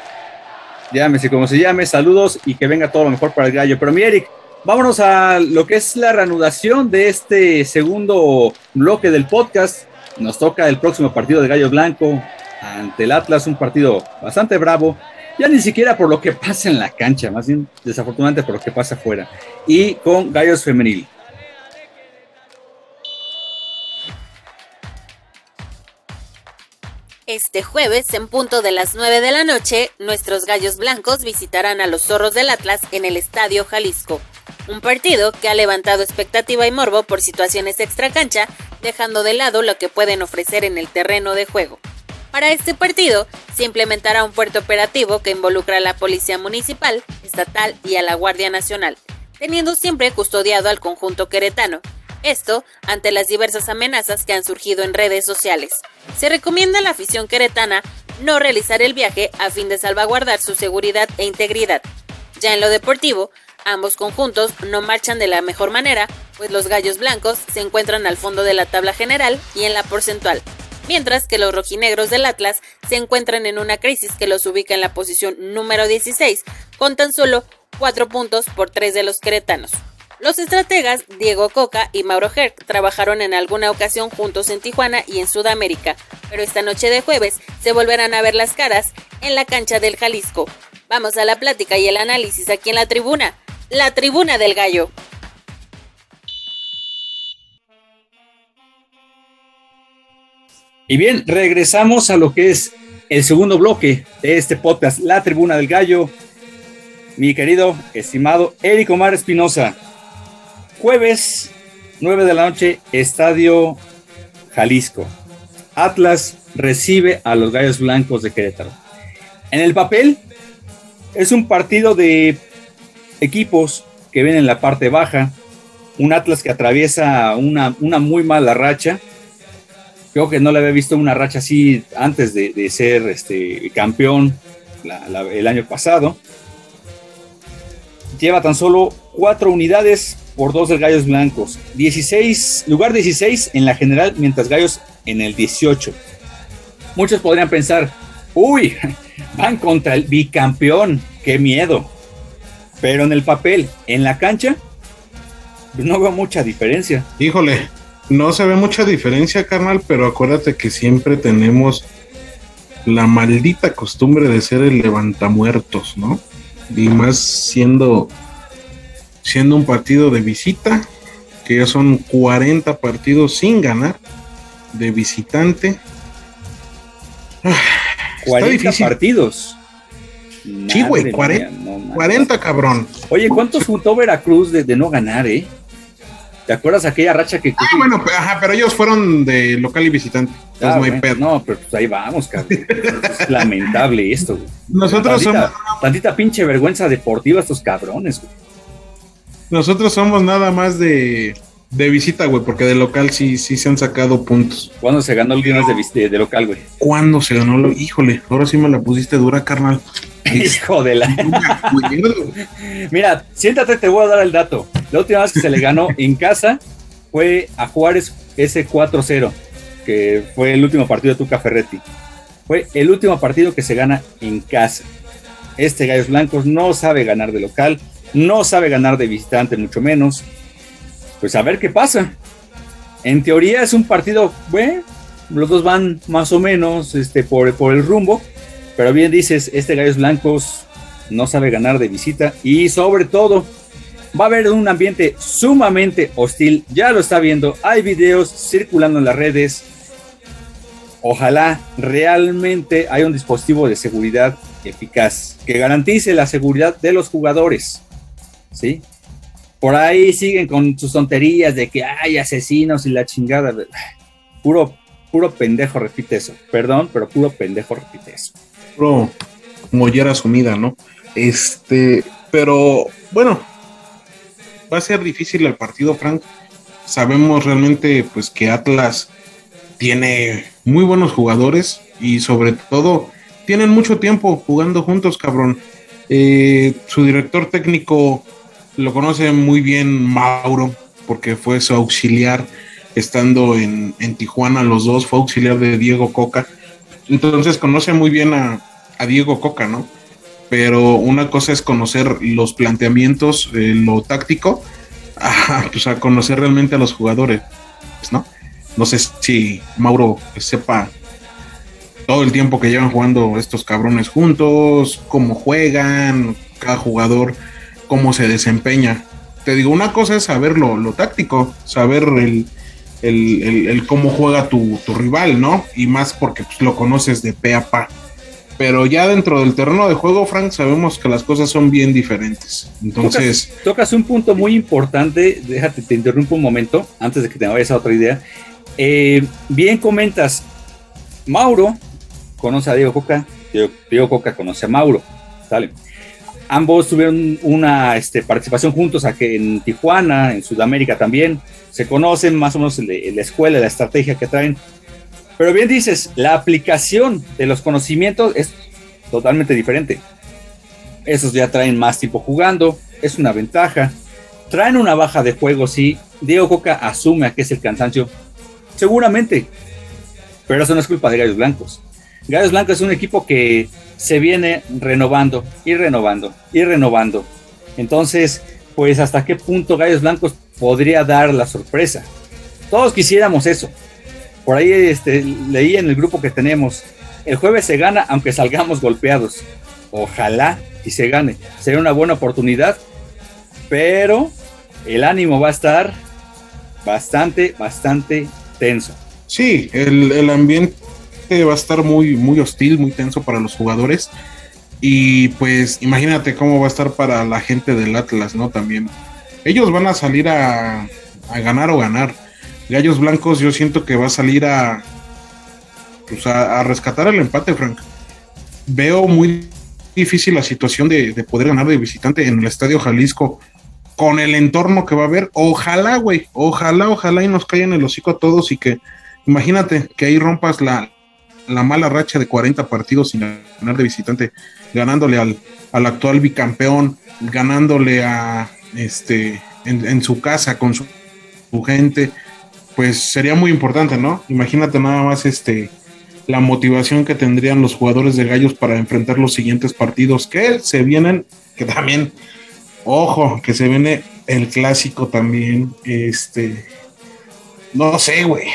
Llámese como se llame, saludos y que venga todo lo mejor para el gallo. Pero mi Eric, vámonos a lo que es la reanudación de este segundo bloque del podcast. Nos toca el próximo partido de Gallo Blanco ante el Atlas, un partido bastante bravo, ya ni siquiera por lo que pasa en la cancha, más bien desafortunadamente por lo que pasa afuera, y con Gallos Femenil. Este jueves, en punto de las 9 de la noche, nuestros gallos blancos visitarán a los zorros del Atlas en el Estadio Jalisco. Un partido que ha levantado expectativa y morbo por situaciones extracancha, dejando de lado lo que pueden ofrecer en el terreno de juego. Para este partido, se implementará un puerto operativo que involucra a la Policía Municipal, Estatal y a la Guardia Nacional, teniendo siempre custodiado al conjunto queretano, esto ante las diversas amenazas que han surgido en redes sociales. Se recomienda a la afición queretana no realizar el viaje a fin de salvaguardar su seguridad e integridad. Ya en lo deportivo, ambos conjuntos no marchan de la mejor manera, pues los gallos blancos se encuentran al fondo de la tabla general y en la porcentual, mientras que los rojinegros del Atlas se encuentran en una crisis que los ubica en la posición número 16, con tan solo 4 puntos por 3 de los queretanos. Los estrategas Diego Coca y Mauro Herc trabajaron en alguna ocasión juntos en Tijuana y en Sudamérica, pero esta noche de jueves se volverán a ver las caras en la cancha del Jalisco. Vamos a la plática y el análisis aquí en la tribuna, la tribuna del gallo. Y bien, regresamos a lo que es el segundo bloque de este podcast, La Tribuna del Gallo. Mi querido, estimado Eric Omar Espinosa, Jueves, 9 de la noche, Estadio Jalisco. Atlas recibe a los Gallos Blancos de Querétaro. En el papel, es un partido de equipos que ven en la parte baja. Un Atlas que atraviesa una, una muy mala racha. Creo que no le había visto una racha así antes de, ser este, campeón el año pasado. Lleva tan solo cuatro unidades por dos del Gallos Blancos. 16, lugar 16 en la general, mientras Gallos en el 18. Muchos podrían pensar, uy, van contra el bicampeón, qué miedo. Pero en el papel, en la cancha, pues no veo mucha diferencia. Híjole, no se ve mucha diferencia, carnal, pero acuérdate que siempre tenemos la maldita costumbre de ser el levantamuertos, ¿no? Y más siendo siendo un partido de visita, que ya son 40 partidos sin ganar de visitante. 40 ah, partidos. Sí, güey, 40, cabrón. Oye, ¿cuántos juntó Veracruz de, no ganar, eh? ¿Te acuerdas aquella racha que... Ah, bueno, pero ellos fueron de local y visitante. Ah, no, pero pues ahí vamos, cabrón. es lamentable esto, güey. Nosotros somos... Tantita pinche vergüenza deportiva estos cabrones, güey. Nosotros somos nada más de, de visita, güey, porque de local sí, sí se han sacado puntos. ¿Cuándo se ganó el guion de, de, local, güey? ¿Cuándo se ganó? Lo, híjole, ahora sí me la pusiste dura, carnal. Hijo de la. Mira, siéntate, te voy a dar el dato. La última vez que se le ganó en casa fue a Juárez ese 4-0, que fue el último partido de Tuca Ferretti. Fue el último partido que se gana en casa. Este Gallos Blancos no sabe ganar de local no sabe ganar de visitante, mucho menos. Pues a ver qué pasa. En teoría es un partido, bueno, los dos van más o menos este, por, por el rumbo, pero bien dices, este Gallos Blancos no sabe ganar de visita y sobre todo va a haber un ambiente sumamente hostil, ya lo está viendo, hay videos circulando en las redes. Ojalá realmente haya un dispositivo de seguridad eficaz que garantice la seguridad de los jugadores. ¿sí? Por ahí siguen con sus tonterías de que hay asesinos y la chingada. Puro, puro pendejo repite eso. Perdón, pero puro pendejo repite eso. Puro mollera sumida, ¿no? Este, pero bueno, va a ser difícil el partido, Frank. Sabemos realmente pues que Atlas tiene muy buenos jugadores y sobre todo tienen mucho tiempo jugando juntos, cabrón. Eh, su director técnico lo conoce muy bien Mauro, porque fue su auxiliar estando en, Tijuana, los dos, fue auxiliar de Diego Coca. Entonces conoce muy bien a, Diego Coca, ¿no? Pero una cosa es conocer los planteamientos, eh, lo táctico, pues a conocer realmente a los jugadores, ¿no? No sé si Mauro sepa todo el tiempo que llevan jugando estos cabrones juntos, cómo juegan, cada jugador, cómo se desempeña. Te digo, una cosa es saber lo, táctico, saber el, el, cómo juega tu, rival, ¿no? Y más porque pues, lo conoces de pe a pa. Pero ya dentro del terreno de juego, Frank, sabemos que las cosas son bien diferentes. Entonces. Tocas, un punto muy importante. Déjate, te interrumpo un momento antes de que te vayas a otra idea. Eh, bien comentas, Mauro conoce a Diego Coca, Diego, Coca conoce a Mauro. ¿sale? Ambos tuvieron una este, participación juntos aquí en Tijuana, en Sudamérica también. Se conocen más o menos en la escuela, la estrategia que traen. Pero bien dices, la aplicación de los conocimientos es totalmente diferente. Esos ya traen más tiempo jugando, es una ventaja. Traen una baja de juego, sí. Diego Coca asume a que es el cansancio. Seguramente. Pero eso no es culpa de Gallos Blancos. Gallos Blancos es un equipo que se viene renovando y renovando y renovando. Entonces, pues hasta qué punto Gallos Blancos podría dar la sorpresa. Todos quisiéramos eso, por ahí este, leí en el grupo que tenemos, el jueves se gana aunque salgamos golpeados. Ojalá y se gane. Sería una buena oportunidad, pero el ánimo va a estar bastante, bastante tenso. Sí, el, ambiente va a estar muy, muy hostil, muy tenso para los jugadores. Y pues imagínate cómo va a estar para la gente del Atlas, ¿no? También. Ellos van a salir a, a ganar o ganar Gallos Blancos yo siento que va a salir a, pues a, rescatar el empate, Frank. Veo muy difícil la situación de, poder ganar de visitante en el Estadio Jalisco con el entorno que va a haber. Ojalá, güey, ojalá, ojalá y nos caigan el hocico a todos y que, imagínate que ahí rompas la, mala racha de 40 partidos sin ganar de visitante, ganándole al, actual bicampeón, ganándole a este en, su casa con su gente pues sería muy importante, ¿no? Imagínate nada más este la motivación que tendrían los jugadores de Gallos para enfrentar los siguientes partidos que se vienen, que también, ojo, que se viene el clásico también, este, no sé, güey,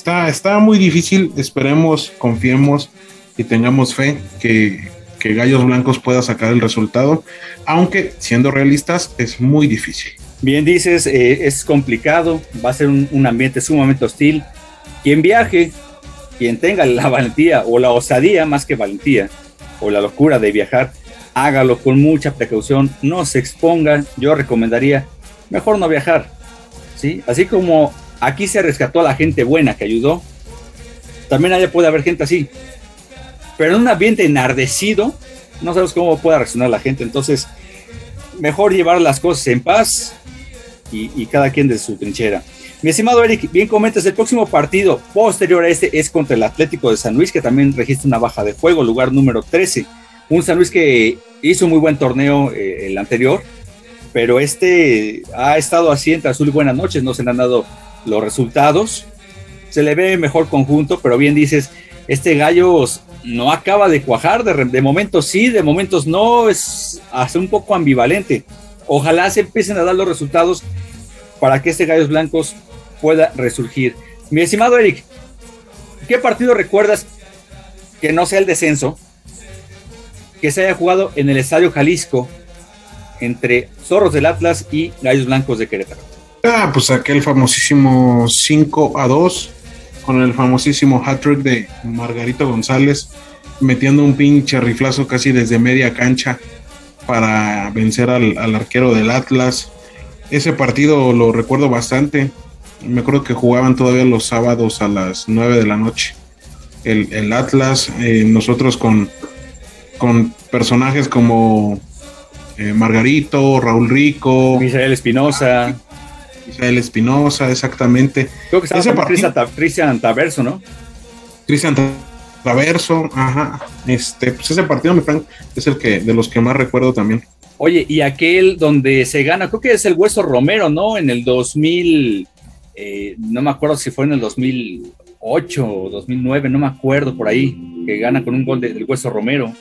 está, está muy difícil, esperemos, confiemos y tengamos fe que, que Gallos Blancos pueda sacar el resultado, aunque siendo realistas es muy difícil. Bien dices, eh, es complicado, va a ser un, ambiente sumamente hostil. Quien viaje, quien tenga la valentía o la osadía más que valentía o la locura de viajar, hágalo con mucha precaución, no se exponga. Yo recomendaría mejor no viajar. ¿sí? Así como aquí se rescató a la gente buena que ayudó, también allá puede haber gente así. Pero en un ambiente enardecido, no sabes cómo pueda reaccionar la gente. Entonces, mejor llevar las cosas en paz, y, cada quien de su trinchera. Mi estimado Eric, bien comentas, el próximo partido posterior a este es contra el Atlético de San Luis, que también registra una baja de juego, lugar número 13. Un San Luis que hizo un muy buen torneo eh, el anterior, pero este ha estado así entre azul y buenas noches, no se le han dado los resultados. Se le ve mejor conjunto, pero bien dices, este gallo no acaba de cuajar, de, de momentos sí, de momentos no, es hace un poco ambivalente. Ojalá se empiecen a dar los resultados para que este Gallos Blancos pueda resurgir. Mi estimado Eric, ¿qué partido recuerdas que no sea el descenso, que se haya jugado en el Estadio Jalisco entre Zorros del Atlas y Gallos Blancos de Querétaro? Ah, pues aquel famosísimo 5 a 2 con el famosísimo hat-trick de Margarito González metiendo un pinche riflazo casi desde media cancha para vencer al, al arquero del Atlas ese partido lo recuerdo bastante. Me acuerdo que jugaban todavía los sábados a las 9 de la noche. El, Atlas, eh, nosotros con, con personajes como eh, Margarito, Raúl Rico, Misael Espinosa. Misael Espinosa, exactamente. Creo que estaba Cristian Taverso, ¿no? Cristian Taverso, ajá. Este, pues ese partido, mi Frank, es el que de los que más recuerdo también. Oye, y aquel donde se gana, creo que es el Hueso Romero, ¿no? En el 2000, eh, no me acuerdo si fue en el 2008 o 2009, no me acuerdo por ahí, que gana con un gol del Hueso Romero.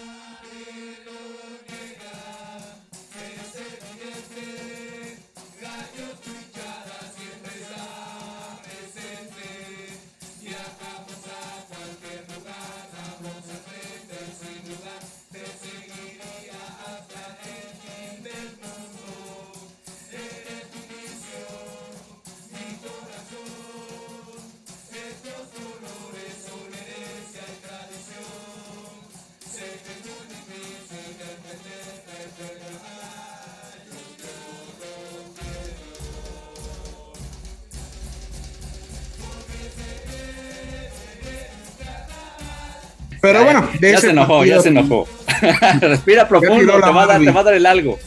Ya se enojó, ya se enojó. Respira profundo, te va, a dar, te va a dar el algo.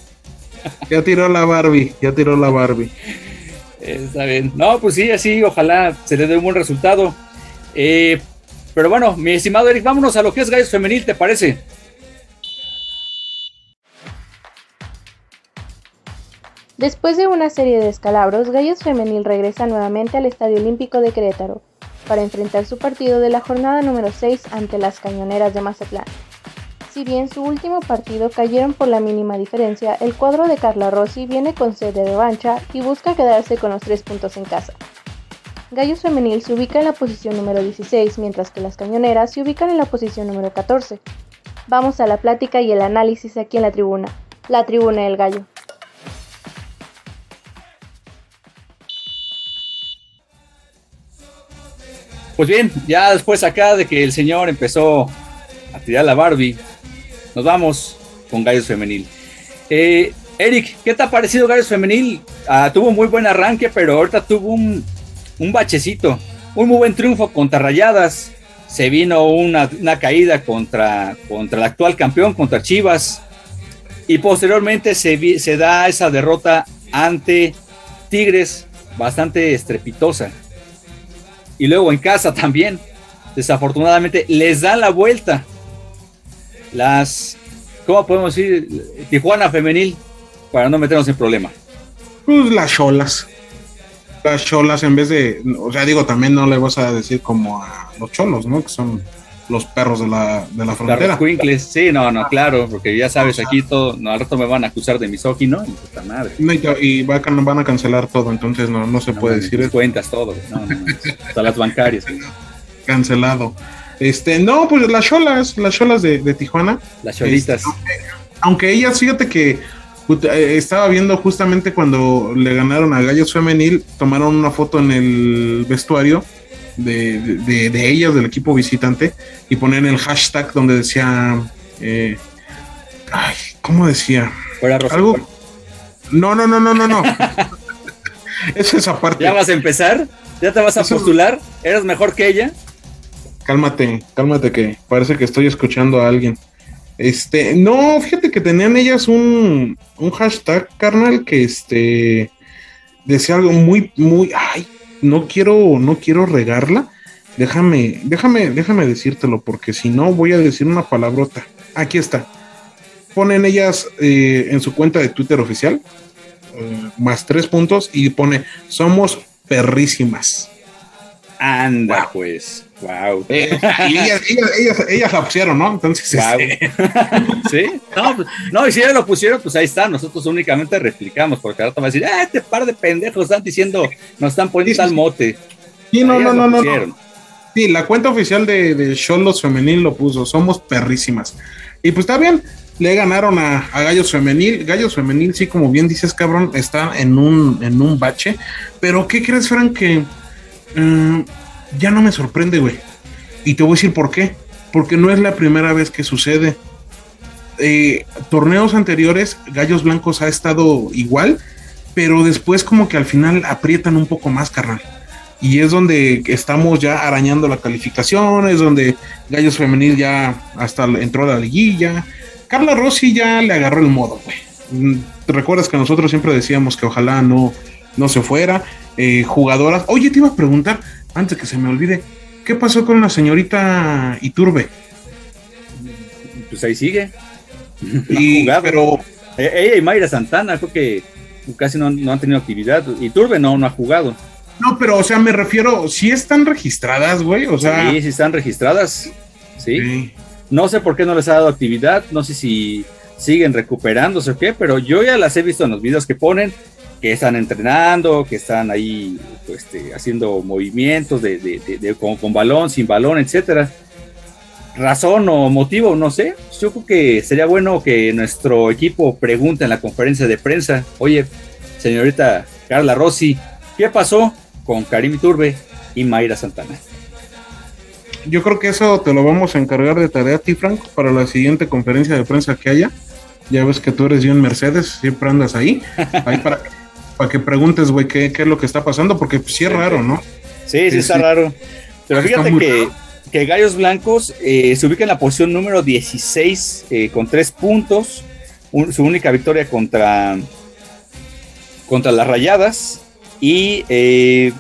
ya tiró la Barbie, ya tiró la Barbie. Está bien. No, pues sí, así, ojalá se le dé un buen resultado. Eh, pero bueno, mi estimado Eric, vámonos a lo que es Gallos Femenil, ¿te parece? Después de una serie de descalabros, Gallos Femenil regresa nuevamente al Estadio Olímpico de Querétaro para enfrentar su partido de la jornada número 6 ante las Cañoneras de Mazatlán. Si bien su último partido cayeron por la mínima diferencia, el cuadro de Carla Rossi viene con sed de revancha y busca quedarse con los tres puntos en casa. Gallos Femenil se ubica en la posición número 16, mientras que las Cañoneras se ubican en la posición número 14. Vamos a la plática y el análisis aquí en la tribuna, la tribuna del gallo. Pues bien, ya después acá de que el señor empezó a tirar la Barbie, nos vamos con Gallos Femenil. Eh, Eric, ¿qué te ha parecido Gallos Femenil? Ah, tuvo muy buen arranque, pero ahorita tuvo un, bachecito. Un muy buen triunfo contra Rayadas. Se vino una, caída contra, contra el actual campeón, contra Chivas. Y posteriormente se, se da esa derrota ante Tigres, bastante estrepitosa y luego en casa también. Desafortunadamente les dan la vuelta. Las, ¿cómo podemos decir? Tijuana femenil, para no meternos en problema. Pues las cholas. Las cholas en vez de, o sea, digo, también no le vas a decir como a los cholos, ¿no? Que son los perros de la, de la frontera. Los sí, no, no, claro, porque ya sabes, aquí todo, no, al rato me van a acusar de misógino, y puta madre. y van a cancelar todo, entonces no, no se puede decir. Cuentas todo, no, no, hasta las bancarias. Cancelado. Este, no, pues las cholas, las cholas de, de Tijuana. Las cholitas. Este, aunque, aunque ellas, fíjate que eh, estaba viendo justamente cuando le ganaron a Gallos Femenil, tomaron una foto en el vestuario de, ellas, del equipo visitante, y ponían el hashtag donde decía, eh, ay, ¿cómo decía? Algo. No, no, no, no, no, no. es esa parte. ¿Ya vas a empezar? ¿Ya te vas a postular? ¿Eres mejor que ella? Cálmate, cálmate que parece que estoy escuchando a alguien. Este, no, fíjate que tenían ellas un, un hashtag, carnal, que este decía algo muy, muy, ay, no quiero, no quiero regarla. Déjame, déjame, déjame decírtelo, porque si no voy a decir una palabrota. Aquí está. Ponen ellas eh, en su cuenta de Twitter oficial, eh, más tres puntos, y pone, somos perrísimas. Anda, pues. Wow. Eh, y ellas, la pusieron, ¿no? Entonces. Este, sí. No, pues, no, y si ellas lo pusieron, pues ahí está. Nosotros únicamente replicamos, porque ahora te va a decir, ah, este par de pendejos están diciendo, nos están poniendo tal mote. Sí, no, no, no, no, Sí, la cuenta oficial de, de Cholos Femenil lo puso, somos perrísimas. Y pues está bien, le ganaron a, Gallos Femenil. Gallos Femenil, sí, como bien dices, cabrón, está en un, en un bache. Pero, ¿qué crees, Frank? Que. Mm, ya no me sorprende, güey. Y te voy a decir por qué. Porque no es la primera vez que sucede. Eh, torneos anteriores, Gallos Blancos ha estado igual, pero después como que al final aprietan un poco más, carnal. Y es donde estamos ya arañando la calificación, es donde Gallos Femenil ya hasta entró a la liguilla. Carla Rossi ya le agarró el modo, güey. Mm, ¿Te recuerdas que nosotros siempre decíamos que ojalá no, no se fuera? Eh, jugadoras. Oye, te iba a preguntar, antes que se me olvide, ¿qué pasó con la señorita Iturbe? Pues ahí sigue. y, Pero... E-, ella y Mayra Santana, creo que casi no, han tenido actividad. Iturbe no, no ha jugado. No, pero, o sea, me refiero, si están registradas, güey, o sea. Sí, sí están registradas. Sí. No sé por qué no les ha dado actividad, no sé si siguen recuperándose o qué, pero yo ya las he visto en los videos que ponen que están entrenando, que están ahí este, haciendo movimientos de, con, balón, sin balón, etcétera. Razón o motivo, no sé. Yo creo que sería bueno que nuestro equipo pregunte en la conferencia de prensa, oye, señorita Carla Rossi, ¿qué pasó con Karim Turbe y Mayra Santana? Yo creo que eso te lo vamos a encargar de tarea a ti, Franco, para la siguiente conferencia de prensa que haya. Ya ves que tú eres de un Mercedes, siempre andas ahí. Ahí para para que preguntes, güey, qué, es lo que está pasando, porque sí es raro, ¿no? Sí, sí, está raro. Pero fíjate que, que Gallos Blancos eh, se ubica en la posición número 16 eh, con tres puntos, su única victoria contra, contra las Rayadas y eh,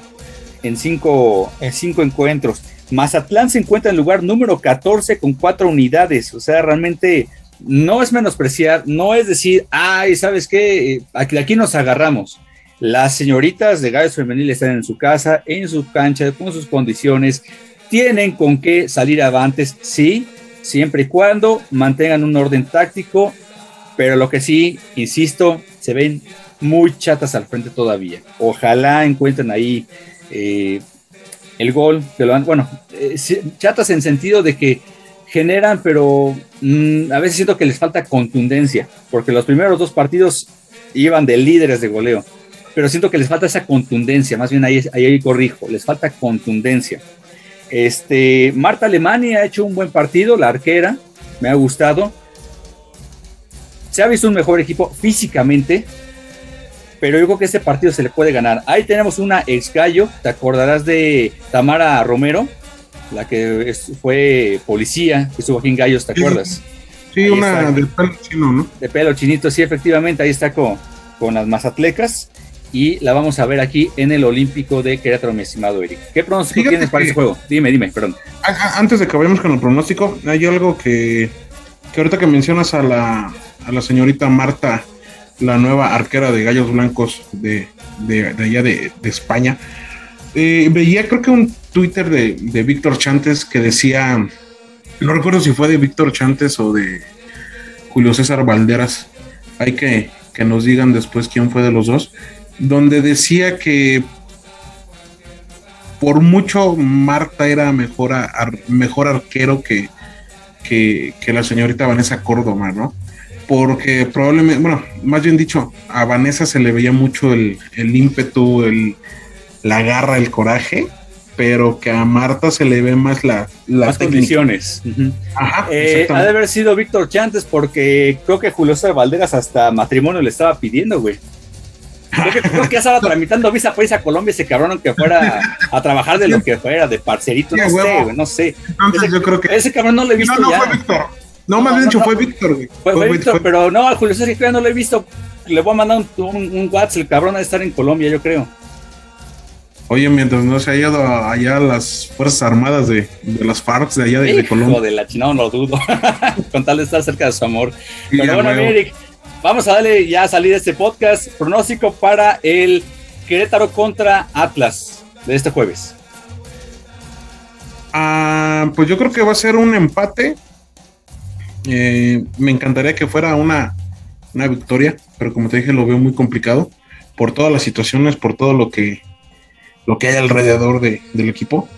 en, cinco, en cinco encuentros. Mazatlán se encuentra en lugar número 14 con cuatro unidades, o sea, realmente no es menospreciar, no es decir, ay, ¿sabes qué? Aquí, aquí nos agarramos. Las señoritas de Gallos Femenil están en su casa, en su cancha, con sus condiciones, tienen con qué salir avantes, sí, siempre y cuando mantengan un orden táctico, pero lo que sí, insisto, se ven muy chatas al frente todavía. Ojalá encuentren ahí eh, el gol, bueno, eh, chatas en sentido de que generan, pero mm, a veces siento que les falta contundencia, porque los primeros dos partidos iban de líderes de goleo, pero siento que les falta esa contundencia, más bien ahí, ahí, corrijo, les falta contundencia. Este, Marta Alemania ha hecho un buen partido, la arquera, me ha gustado. Se ha visto un mejor equipo físicamente, pero yo creo que este partido se le puede ganar. Ahí tenemos una ex gallo, te acordarás de Tamara Romero, la que fue policía, que estuvo aquí en Gallos, ¿te acuerdas? Sí, una de pelo chino, ¿no? De pelo chinito, sí, efectivamente, ahí está con, con las mazatlecas y la vamos a ver aquí en el Olímpico de Querétaro, mi estimado Eric. ¿Qué pronóstico tienes para ese juego? Dime, dime, perdón. Antes de que vayamos con el pronóstico, hay algo que, que ahorita que mencionas a la, a la señorita Marta, la nueva arquera de Gallos Blancos de, de, allá de, de España, eh, veía creo que un Twitter de, de Víctor Chantes que decía, no recuerdo si fue de Víctor Chantes o de Julio César Valderas, hay que, que nos digan después quién fue de los dos, donde decía que por mucho Marta era mejor, mejor arquero que, que, que, la señorita Vanessa Córdoba, ¿no? Porque probablemente, bueno, más bien dicho, a Vanessa se le veía mucho el, el ímpetu, el, la garra, el coraje, pero que a Marta se le ve más la, las condiciones. Ajá, eh, ha de haber sido Víctor Chantes porque creo que Julio César Valderas hasta matrimonio le estaba pidiendo, güey. Creo que, ya estaba tramitando visa para irse a Colombia ese cabrón que fuera a trabajar de lo que fuera, de parcerito, no sé, güey, no sé. Entonces ese, yo creo que... Ese cabrón no lo he visto No, no ya. fue Víctor. No, más bien dicho fue Víctor, güey. Fue, fue Víctor, pero no, a Julio César ya no lo he visto. Le voy a mandar un, un, un WhatsApp, el cabrón ha de estar en Colombia, yo creo. Oye, mientras no se ha ido allá a las Fuerzas Armadas de, de las FARC de allá de, de Colombia. de la China, no lo dudo. Con tal de estar cerca de su amor. Pero bueno, Eric, vamos a darle ya a salir este podcast. Pronóstico para el Querétaro contra Atlas de este jueves. Ah, pues yo creo que va a ser un empate. Eh, me encantaría que fuera una, una victoria, pero como te dije, lo veo muy complicado por todas las situaciones, por todo lo que lo que hay alrededor de, del equipo,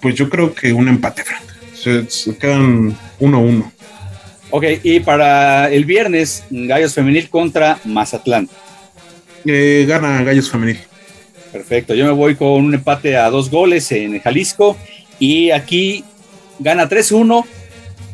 pues yo creo que un empate, Frank. Se, quedan 1-1. Ok, y para el viernes, Gallos Femenil contra Mazatlán. Eh, gana Gallos Femenil. Perfecto, yo me voy con un empate a dos goles en Jalisco y aquí gana 3-1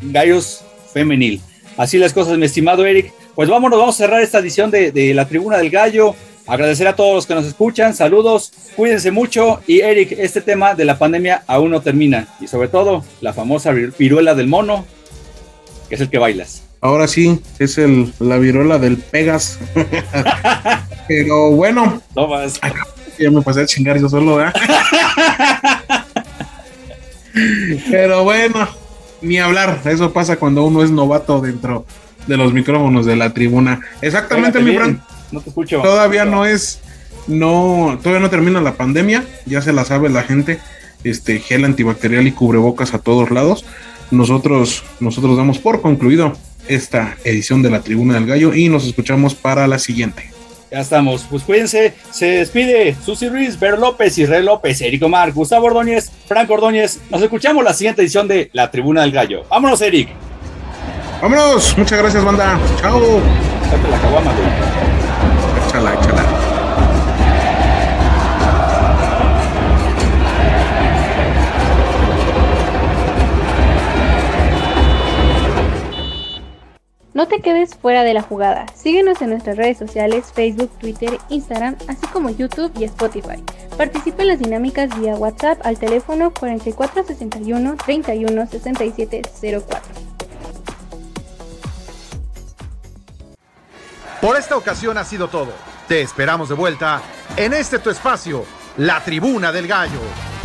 Gallos Femenil. Así las cosas, mi estimado Eric. Pues vámonos, vamos a cerrar esta edición de, de la Tribuna del Gallo. Agradecer a todos los que nos escuchan, saludos, cuídense mucho y Eric, este tema de la pandemia aún no termina y sobre todo la famosa viruela del mono, que es el que bailas. Ahora sí, es el, la viruela del Pegas. Pero bueno, no más. Ya me pasé a chingar yo solo, ¿eh? Pero bueno, ni hablar, eso pasa cuando uno es novato dentro de los micrófonos de la tribuna. Exactamente, mi Fran. No te escucho. Todavía no es, no, todavía no termina la pandemia, ya se la sabe la gente, este gel antibacterial y cubrebocas a todos lados. Nosotros, nosotros damos por concluido esta edición de la Tribuna del Gallo y nos escuchamos para la siguiente. Ya estamos, pues cuídense, se despide Susi Ruiz, Ver López, Israel López, Eric Omar, Gustavo Ordóñez, Franco Ordóñez. Nos escuchamos la siguiente edición de La Tribuna del Gallo. Vámonos, Eric. Vámonos, muchas gracias, banda. Chao. Date la caguama, güey. Échala, échala. No te quedes fuera de la jugada. Síguenos en nuestras redes sociales, Facebook, Twitter, Instagram, así como YouTube y Spotify. Participa en las dinámicas vía WhatsApp al teléfono 4461 31 Por esta ocasión ha sido todo. Te esperamos de vuelta en este tu espacio, la tribuna del gallo.